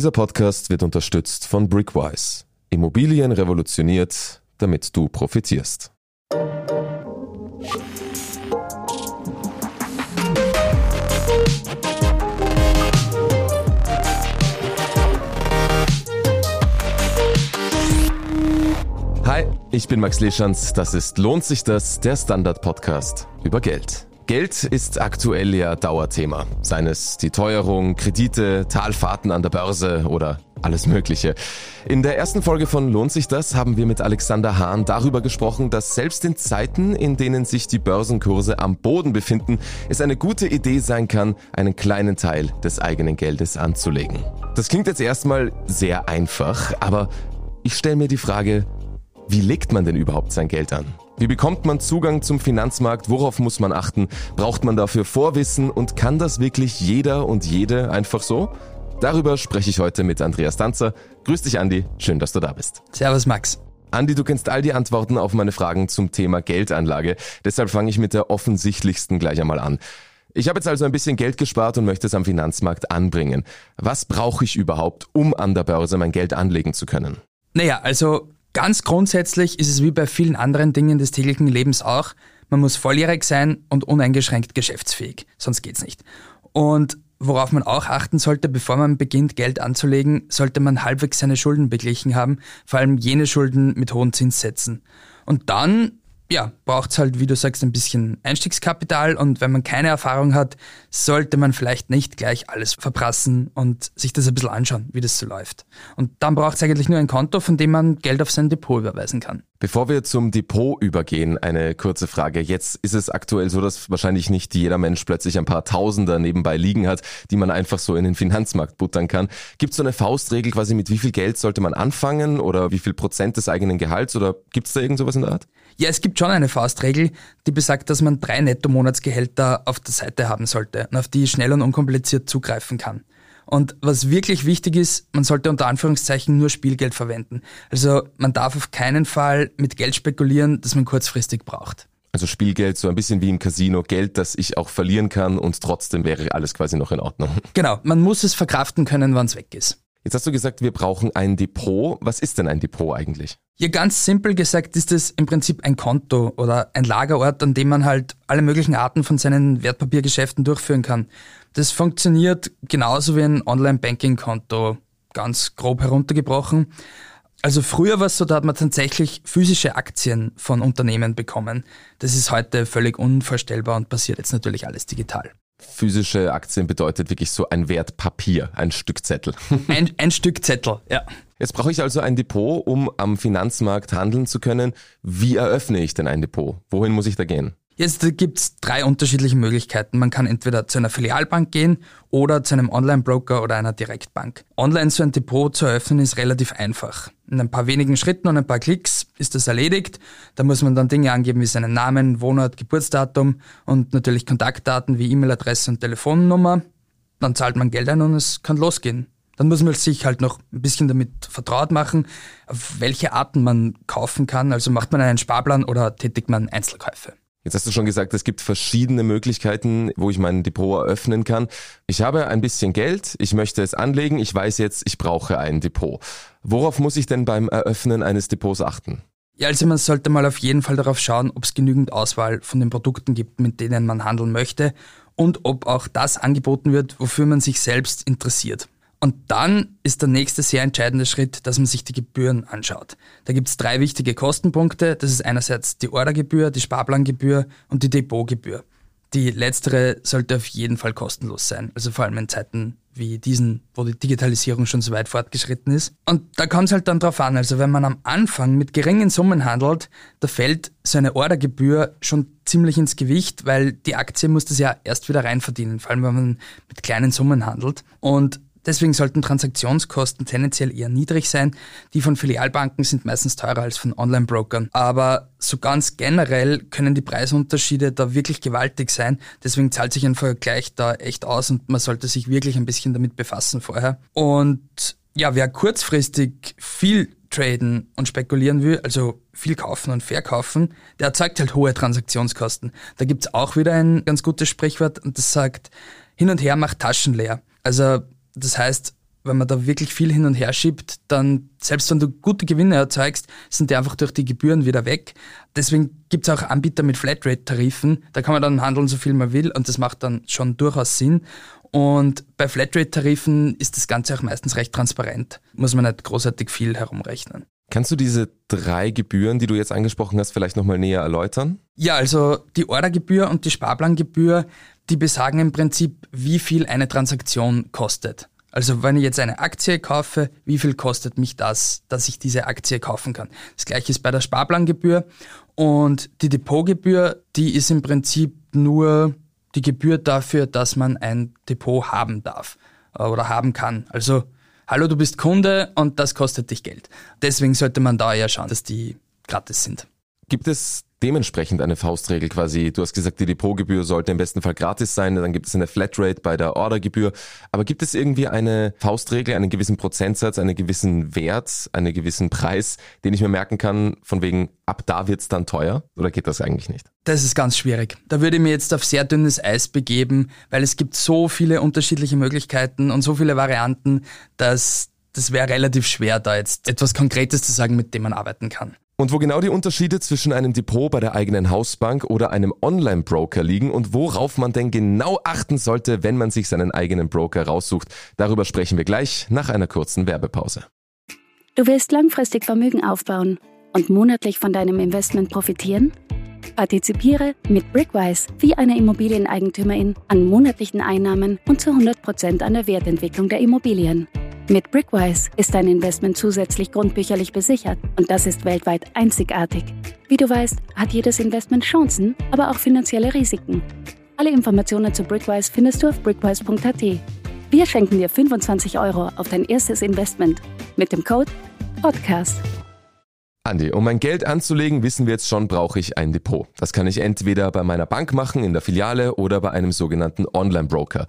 Dieser Podcast wird unterstützt von Brickwise. Immobilien revolutioniert, damit du profitierst. Hi, ich bin Max Leschanz. Das ist Lohnt sich das, der Standard-Podcast über Geld. Geld ist aktuell ja Dauerthema. Seien es die Teuerung, Kredite, Talfahrten an der Börse oder alles Mögliche. In der ersten Folge von Lohnt sich das haben wir mit Alexander Hahn darüber gesprochen, dass selbst in Zeiten, in denen sich die Börsenkurse am Boden befinden, es eine gute Idee sein kann, einen kleinen Teil des eigenen Geldes anzulegen. Das klingt jetzt erstmal sehr einfach, aber ich stelle mir die Frage, wie legt man denn überhaupt sein Geld an? Wie bekommt man Zugang zum Finanzmarkt? Worauf muss man achten? Braucht man dafür Vorwissen? Und kann das wirklich jeder und jede einfach so? Darüber spreche ich heute mit Andreas Danzer. Grüß dich, Andi. Schön, dass du da bist. Servus, Max. Andi, du kennst all die Antworten auf meine Fragen zum Thema Geldanlage. Deshalb fange ich mit der offensichtlichsten gleich einmal an. Ich habe jetzt also ein bisschen Geld gespart und möchte es am Finanzmarkt anbringen. Was brauche ich überhaupt, um an der Börse mein Geld anlegen zu können? Naja, also Ganz grundsätzlich ist es wie bei vielen anderen Dingen des täglichen Lebens auch, man muss volljährig sein und uneingeschränkt geschäftsfähig, sonst geht's nicht. Und worauf man auch achten sollte, bevor man beginnt, Geld anzulegen, sollte man halbwegs seine Schulden beglichen haben, vor allem jene Schulden mit hohen Zinssätzen. Und dann ja, braucht es halt, wie du sagst, ein bisschen Einstiegskapital und wenn man keine Erfahrung hat, sollte man vielleicht nicht gleich alles verprassen und sich das ein bisschen anschauen, wie das so läuft. Und dann braucht es eigentlich nur ein Konto, von dem man Geld auf sein Depot überweisen kann. Bevor wir zum Depot übergehen, eine kurze Frage. Jetzt ist es aktuell so, dass wahrscheinlich nicht jeder Mensch plötzlich ein paar Tausender nebenbei liegen hat, die man einfach so in den Finanzmarkt buttern kann. Gibt es so eine Faustregel quasi, mit wie viel Geld sollte man anfangen oder wie viel Prozent des eigenen Gehalts oder gibt es da irgend sowas in der Art? Ja, es gibt schon eine Faustregel, die besagt, dass man drei Netto-Monatsgehälter auf der Seite haben sollte und auf die schnell und unkompliziert zugreifen kann. Und was wirklich wichtig ist, man sollte unter Anführungszeichen nur Spielgeld verwenden. Also man darf auf keinen Fall mit Geld spekulieren, das man kurzfristig braucht. Also Spielgeld, so ein bisschen wie im Casino, Geld, das ich auch verlieren kann und trotzdem wäre alles quasi noch in Ordnung. Genau, man muss es verkraften können, wann es weg ist. Jetzt hast du gesagt, wir brauchen ein Depot. Was ist denn ein Depot eigentlich? Ja, ganz simpel gesagt ist es im Prinzip ein Konto oder ein Lagerort, an dem man halt alle möglichen Arten von seinen Wertpapiergeschäften durchführen kann. Das funktioniert genauso wie ein Online-Banking-Konto, ganz grob heruntergebrochen. Also früher war es so, da hat man tatsächlich physische Aktien von Unternehmen bekommen. Das ist heute völlig unvorstellbar und passiert jetzt natürlich alles digital physische Aktien bedeutet wirklich so ein Wertpapier, ein Stück Zettel. Ein, ein Stück Zettel, ja. Jetzt brauche ich also ein Depot, um am Finanzmarkt handeln zu können. Wie eröffne ich denn ein Depot? Wohin muss ich da gehen? Jetzt gibt es drei unterschiedliche Möglichkeiten. Man kann entweder zu einer Filialbank gehen oder zu einem Online-Broker oder einer Direktbank. Online so ein Depot zu eröffnen ist relativ einfach. In ein paar wenigen Schritten und ein paar Klicks ist das erledigt. Da muss man dann Dinge angeben wie seinen Namen, Wohnort, Geburtsdatum und natürlich Kontaktdaten wie E-Mail-Adresse und Telefonnummer. Dann zahlt man Geld ein und es kann losgehen. Dann muss man sich halt noch ein bisschen damit vertraut machen, auf welche Arten man kaufen kann. Also macht man einen Sparplan oder tätigt man Einzelkäufe. Jetzt hast du schon gesagt, es gibt verschiedene Möglichkeiten, wo ich mein Depot eröffnen kann. Ich habe ein bisschen Geld, ich möchte es anlegen, ich weiß jetzt, ich brauche ein Depot. Worauf muss ich denn beim Eröffnen eines Depots achten? Ja, also man sollte mal auf jeden Fall darauf schauen, ob es genügend Auswahl von den Produkten gibt, mit denen man handeln möchte und ob auch das angeboten wird, wofür man sich selbst interessiert. Und dann ist der nächste sehr entscheidende Schritt, dass man sich die Gebühren anschaut. Da gibt es drei wichtige Kostenpunkte. Das ist einerseits die Ordergebühr, die Sparplangebühr und die Depotgebühr. Die letztere sollte auf jeden Fall kostenlos sein, also vor allem in Zeiten wie diesen, wo die Digitalisierung schon so weit fortgeschritten ist. Und da kommt es halt dann drauf an, also wenn man am Anfang mit geringen Summen handelt, da fällt so eine Ordergebühr schon ziemlich ins Gewicht, weil die Aktie muss das ja erst wieder reinverdienen, vor allem wenn man mit kleinen Summen handelt. Und Deswegen sollten Transaktionskosten tendenziell eher niedrig sein. Die von Filialbanken sind meistens teurer als von Online-Brokern. Aber so ganz generell können die Preisunterschiede da wirklich gewaltig sein. Deswegen zahlt sich ein Vergleich da echt aus und man sollte sich wirklich ein bisschen damit befassen vorher. Und ja, wer kurzfristig viel traden und spekulieren will, also viel kaufen und verkaufen, der erzeugt halt hohe Transaktionskosten. Da gibt's auch wieder ein ganz gutes Sprichwort und das sagt, hin und her macht Taschen leer. Also das heißt, wenn man da wirklich viel hin und her schiebt, dann, selbst wenn du gute Gewinne erzeugst, sind die einfach durch die Gebühren wieder weg. Deswegen gibt es auch Anbieter mit Flatrate-Tarifen. Da kann man dann handeln, so viel man will und das macht dann schon durchaus Sinn. Und bei Flatrate-Tarifen ist das Ganze auch meistens recht transparent. Muss man nicht großartig viel herumrechnen. Kannst du diese drei Gebühren, die du jetzt angesprochen hast, vielleicht nochmal näher erläutern? Ja, also die Ordergebühr und die Sparplangebühr, die besagen im Prinzip, wie viel eine Transaktion kostet. Also wenn ich jetzt eine Aktie kaufe, wie viel kostet mich das, dass ich diese Aktie kaufen kann? Das gleiche ist bei der Sparplangebühr und die Depotgebühr, die ist im Prinzip nur die Gebühr dafür, dass man ein Depot haben darf äh, oder haben kann. Also hallo, du bist Kunde und das kostet dich Geld. Deswegen sollte man da eher schauen, dass die gratis sind. Gibt es dementsprechend eine Faustregel quasi? Du hast gesagt, die Depotgebühr sollte im besten Fall gratis sein, dann gibt es eine Flatrate bei der Ordergebühr. Aber gibt es irgendwie eine Faustregel, einen gewissen Prozentsatz, einen gewissen Wert, einen gewissen Preis, den ich mir merken kann, von wegen ab da wird's dann teuer? Oder geht das eigentlich nicht? Das ist ganz schwierig. Da würde ich mir jetzt auf sehr dünnes Eis begeben, weil es gibt so viele unterschiedliche Möglichkeiten und so viele Varianten, dass das wäre relativ schwer, da jetzt etwas Konkretes zu sagen, mit dem man arbeiten kann. Und wo genau die Unterschiede zwischen einem Depot bei der eigenen Hausbank oder einem Online-Broker liegen und worauf man denn genau achten sollte, wenn man sich seinen eigenen Broker raussucht, darüber sprechen wir gleich nach einer kurzen Werbepause. Du willst langfristig Vermögen aufbauen und monatlich von deinem Investment profitieren? Partizipiere mit Brickwise wie eine Immobilieneigentümerin an monatlichen Einnahmen und zu 100% an der Wertentwicklung der Immobilien. Mit Brickwise ist dein Investment zusätzlich grundbücherlich besichert und das ist weltweit einzigartig. Wie du weißt, hat jedes Investment Chancen, aber auch finanzielle Risiken. Alle Informationen zu Brickwise findest du auf brickwise.at. Wir schenken dir 25 Euro auf dein erstes Investment mit dem Code PODCAST. Andi, um mein Geld anzulegen, wissen wir jetzt schon, brauche ich ein Depot. Das kann ich entweder bei meiner Bank machen, in der Filiale oder bei einem sogenannten Online-Broker.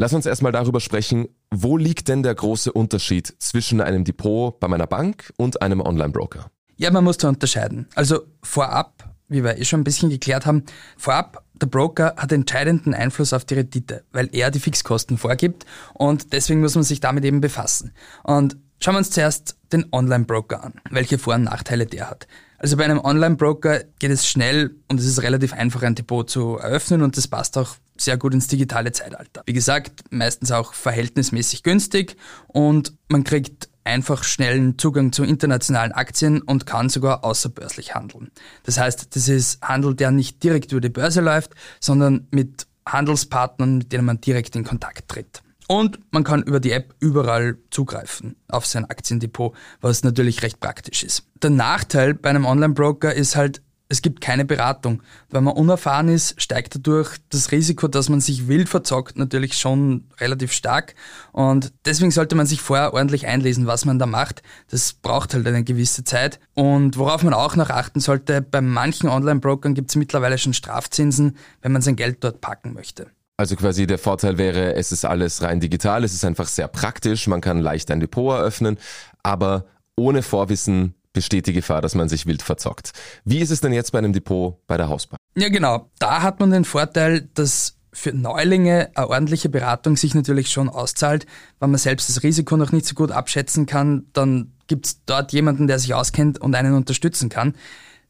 Lass uns erstmal darüber sprechen, wo liegt denn der große Unterschied zwischen einem Depot bei meiner Bank und einem Online-Broker? Ja, man muss da unterscheiden. Also vorab, wie wir eh schon ein bisschen geklärt haben, vorab, der Broker hat entscheidenden Einfluss auf die Rendite, weil er die Fixkosten vorgibt und deswegen muss man sich damit eben befassen. Und schauen wir uns zuerst den Online-Broker an, welche Vor- und Nachteile der hat. Also bei einem Online-Broker geht es schnell und es ist relativ einfach, ein Depot zu eröffnen und das passt auch sehr gut ins digitale Zeitalter. Wie gesagt, meistens auch verhältnismäßig günstig und man kriegt einfach schnellen Zugang zu internationalen Aktien und kann sogar außerbörslich handeln. Das heißt, das ist Handel, der nicht direkt über die Börse läuft, sondern mit Handelspartnern, mit denen man direkt in Kontakt tritt. Und man kann über die App überall zugreifen auf sein Aktiendepot, was natürlich recht praktisch ist. Der Nachteil bei einem Online-Broker ist halt, es gibt keine Beratung. Wenn man unerfahren ist, steigt dadurch das Risiko, dass man sich wild verzockt, natürlich schon relativ stark. Und deswegen sollte man sich vorher ordentlich einlesen, was man da macht. Das braucht halt eine gewisse Zeit. Und worauf man auch noch achten sollte, bei manchen Online-Brokern gibt es mittlerweile schon Strafzinsen, wenn man sein Geld dort packen möchte. Also quasi der Vorteil wäre, es ist alles rein digital, es ist einfach sehr praktisch, man kann leicht ein Depot eröffnen, aber ohne Vorwissen besteht die Gefahr, dass man sich wild verzockt. Wie ist es denn jetzt bei einem Depot bei der Hausbank? Ja, genau. Da hat man den Vorteil, dass für Neulinge eine ordentliche Beratung sich natürlich schon auszahlt. Wenn man selbst das Risiko noch nicht so gut abschätzen kann, dann gibt es dort jemanden, der sich auskennt und einen unterstützen kann.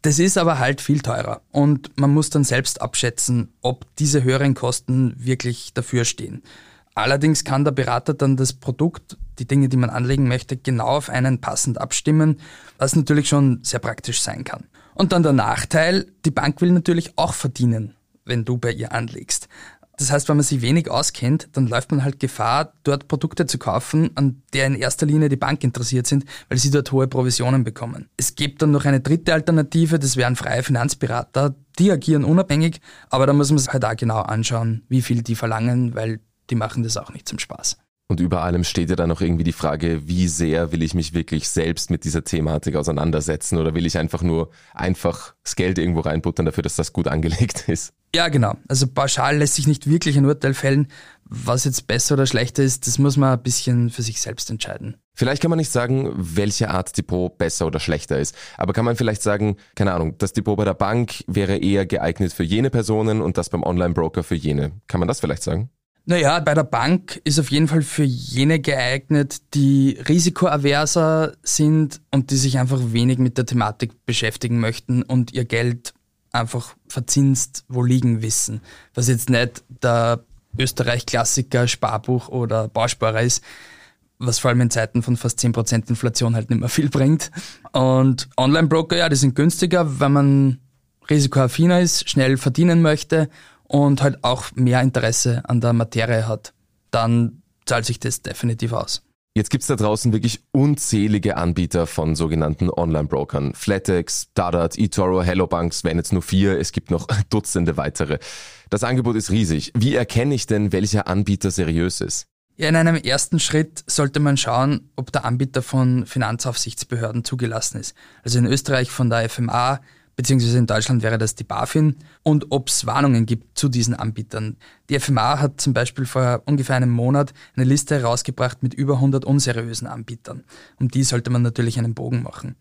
Das ist aber halt viel teurer und man muss dann selbst abschätzen, ob diese höheren Kosten wirklich dafür stehen. Allerdings kann der Berater dann das Produkt, die Dinge, die man anlegen möchte, genau auf einen passend abstimmen, was natürlich schon sehr praktisch sein kann. Und dann der Nachteil, die Bank will natürlich auch verdienen, wenn du bei ihr anlegst. Das heißt, wenn man sich wenig auskennt, dann läuft man halt Gefahr, dort Produkte zu kaufen, an der in erster Linie die Bank interessiert sind, weil sie dort hohe Provisionen bekommen. Es gibt dann noch eine dritte Alternative, das wären freie Finanzberater. Die agieren unabhängig, aber da muss man sich halt auch genau anschauen, wie viel die verlangen, weil die machen das auch nicht zum Spaß. Und über allem steht ja dann noch irgendwie die Frage, wie sehr will ich mich wirklich selbst mit dieser Thematik auseinandersetzen oder will ich einfach nur einfach das Geld irgendwo reinbuttern dafür, dass das gut angelegt ist? Ja, genau. Also pauschal lässt sich nicht wirklich ein Urteil fällen. Was jetzt besser oder schlechter ist, das muss man ein bisschen für sich selbst entscheiden. Vielleicht kann man nicht sagen, welche Art Depot besser oder schlechter ist. Aber kann man vielleicht sagen, keine Ahnung, das Depot bei der Bank wäre eher geeignet für jene Personen und das beim Online-Broker für jene. Kann man das vielleicht sagen? Naja, bei der Bank ist auf jeden Fall für jene geeignet, die risikoaverser sind und die sich einfach wenig mit der Thematik beschäftigen möchten und ihr Geld einfach verzinst wo liegen wissen. Was jetzt nicht der Österreich-Klassiker Sparbuch oder Bausparer ist, was vor allem in Zeiten von fast 10% Inflation halt nicht mehr viel bringt. Und Online-Broker, ja, die sind günstiger, wenn man risikoaffiner ist, schnell verdienen möchte und halt auch mehr Interesse an der Materie hat. Dann zahlt sich das definitiv aus. Jetzt gibt's da draußen wirklich unzählige Anbieter von sogenannten Online-Brokern. Flatex, Dadat, eToro, HelloBanks wären jetzt nur vier, es gibt noch Dutzende weitere. Das Angebot ist riesig. Wie erkenne ich denn, welcher Anbieter seriös ist? Ja, in einem ersten Schritt sollte man schauen, ob der Anbieter von Finanzaufsichtsbehörden zugelassen ist. Also in Österreich von der FMA, beziehungsweise in Deutschland wäre das die BaFin, und ob es Warnungen gibt zu diesen Anbietern. Die FMA hat zum Beispiel vor ungefähr einem Monat eine Liste herausgebracht mit über 100 unseriösen Anbietern. Um die sollte man natürlich einen Bogen machen.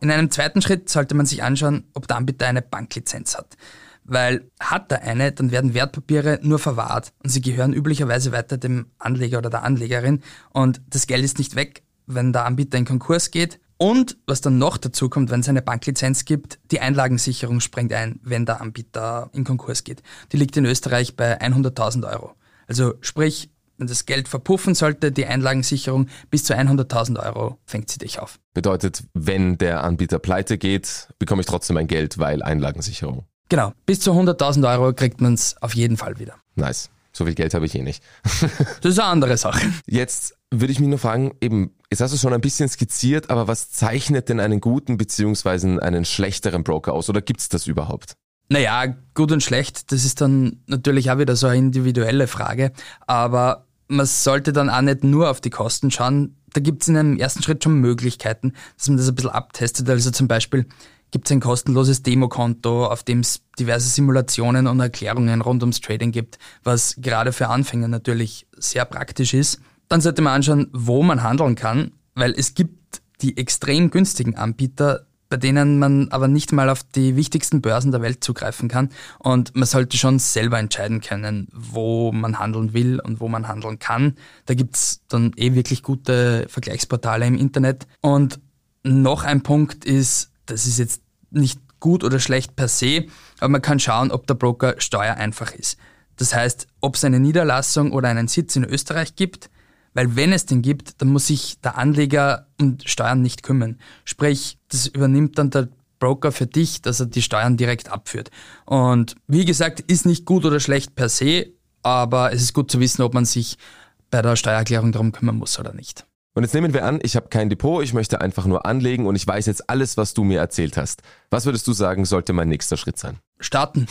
In einem zweiten Schritt sollte man sich anschauen, ob der Anbieter eine Banklizenz hat. Weil hat er eine, dann werden Wertpapiere nur verwahrt und sie gehören üblicherweise weiter dem Anleger oder der Anlegerin und das Geld ist nicht weg, wenn der Anbieter in Konkurs geht. Und was dann noch dazu kommt, wenn es eine Banklizenz gibt, die Einlagensicherung springt ein, wenn der Anbieter in Konkurs geht. Die liegt in Österreich bei 100.000 Euro. Also sprich, wenn das Geld verpuffen sollte, die Einlagensicherung bis zu 100.000 Euro fängt sie dich auf. Bedeutet, wenn der Anbieter pleite geht, bekomme ich trotzdem mein Geld, weil Einlagensicherung. Genau, bis zu 100.000 Euro kriegt man es auf jeden Fall wieder. Nice. So viel Geld habe ich eh nicht. das ist eine andere Sache. Jetzt würde ich mich nur fragen, eben, jetzt hast du schon ein bisschen skizziert, aber was zeichnet denn einen guten beziehungsweise einen schlechteren Broker aus? Oder gibt es das überhaupt? Naja, gut und schlecht, das ist dann natürlich auch wieder so eine individuelle Frage. Aber man sollte dann auch nicht nur auf die Kosten schauen. Da gibt es in einem ersten Schritt schon Möglichkeiten, dass man das ein bisschen abtestet. Also zum Beispiel, gibt es ein kostenloses Demokonto, auf dem es diverse Simulationen und Erklärungen rund ums Trading gibt, was gerade für Anfänger natürlich sehr praktisch ist. Dann sollte man anschauen, wo man handeln kann, weil es gibt die extrem günstigen Anbieter, bei denen man aber nicht mal auf die wichtigsten Börsen der Welt zugreifen kann. Und man sollte schon selber entscheiden können, wo man handeln will und wo man handeln kann. Da gibt's dann eh wirklich gute Vergleichsportale im Internet. Und noch ein Punkt ist, das ist jetzt nicht gut oder schlecht per se, aber man kann schauen, ob der Broker steuereinfach ist. Das heißt, ob es eine Niederlassung oder einen Sitz in Österreich gibt, weil wenn es den gibt, dann muss sich der Anleger um Steuern nicht kümmern. Sprich, das übernimmt dann der Broker für dich, dass er die Steuern direkt abführt. Und wie gesagt, ist nicht gut oder schlecht per se, aber es ist gut zu wissen, ob man sich bei der Steuererklärung darum kümmern muss oder nicht. Und jetzt nehmen wir an, ich habe kein Depot, ich möchte einfach nur anlegen und ich weiß jetzt alles, was du mir erzählt hast. Was würdest du sagen, sollte mein nächster Schritt sein? Starten.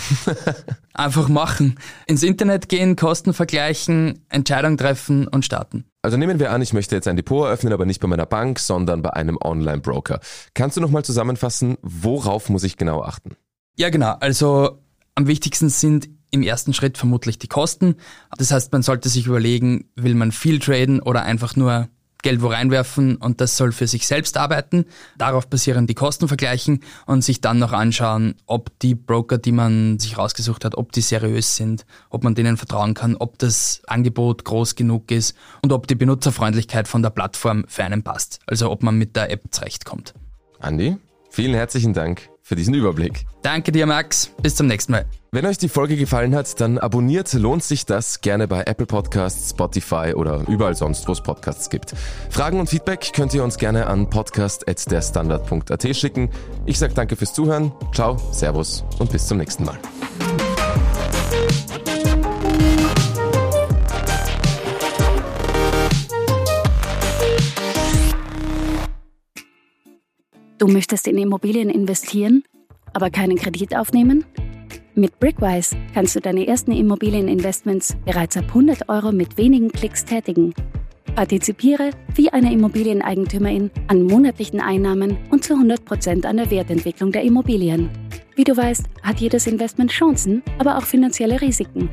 einfach machen. Ins Internet gehen, Kosten vergleichen, Entscheidung treffen und starten. Also nehmen wir an, ich möchte jetzt ein Depot eröffnen, aber nicht bei meiner Bank, sondern bei einem Online-Broker. Kannst du nochmal zusammenfassen, worauf muss ich genau achten? Ja, genau. Also am wichtigsten sind im ersten Schritt vermutlich die Kosten. Das heißt, man sollte sich überlegen, will man viel traden oder einfach nur Geld wo reinwerfen und das soll für sich selbst arbeiten. Darauf basieren die Kosten vergleichen und sich dann noch anschauen, ob die Broker, die man sich rausgesucht hat, ob die seriös sind, ob man denen vertrauen kann, ob das Angebot groß genug ist und ob die Benutzerfreundlichkeit von der Plattform für einen passt. Also ob man mit der App zurechtkommt. Andi, vielen herzlichen Dank für diesen Überblick. Danke dir, Max. Bis zum nächsten Mal. Wenn euch die Folge gefallen hat, dann abonniert, lohnt sich das gerne bei Apple Podcasts, Spotify oder überall sonst, wo es Podcasts gibt. Fragen und Feedback könnt ihr uns gerne an podcast.derstandard.at schicken. Ich sage danke fürs Zuhören, ciao, servus und bis zum nächsten Mal. Du möchtest in Immobilien investieren, aber keinen Kredit aufnehmen? Mit Brickwise kannst du deine ersten Immobilieninvestments bereits ab 100 Euro mit wenigen Klicks tätigen. Partizipiere wie eine Immobilieneigentümerin an monatlichen Einnahmen und zu 100% an der Wertentwicklung der Immobilien. Wie du weißt, hat jedes Investment Chancen, aber auch finanzielle Risiken.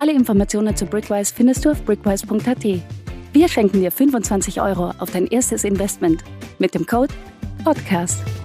Alle Informationen zu Brickwise findest du auf brickwise.at. Wir schenken dir 25 Euro auf dein erstes Investment mit dem Code Podcast.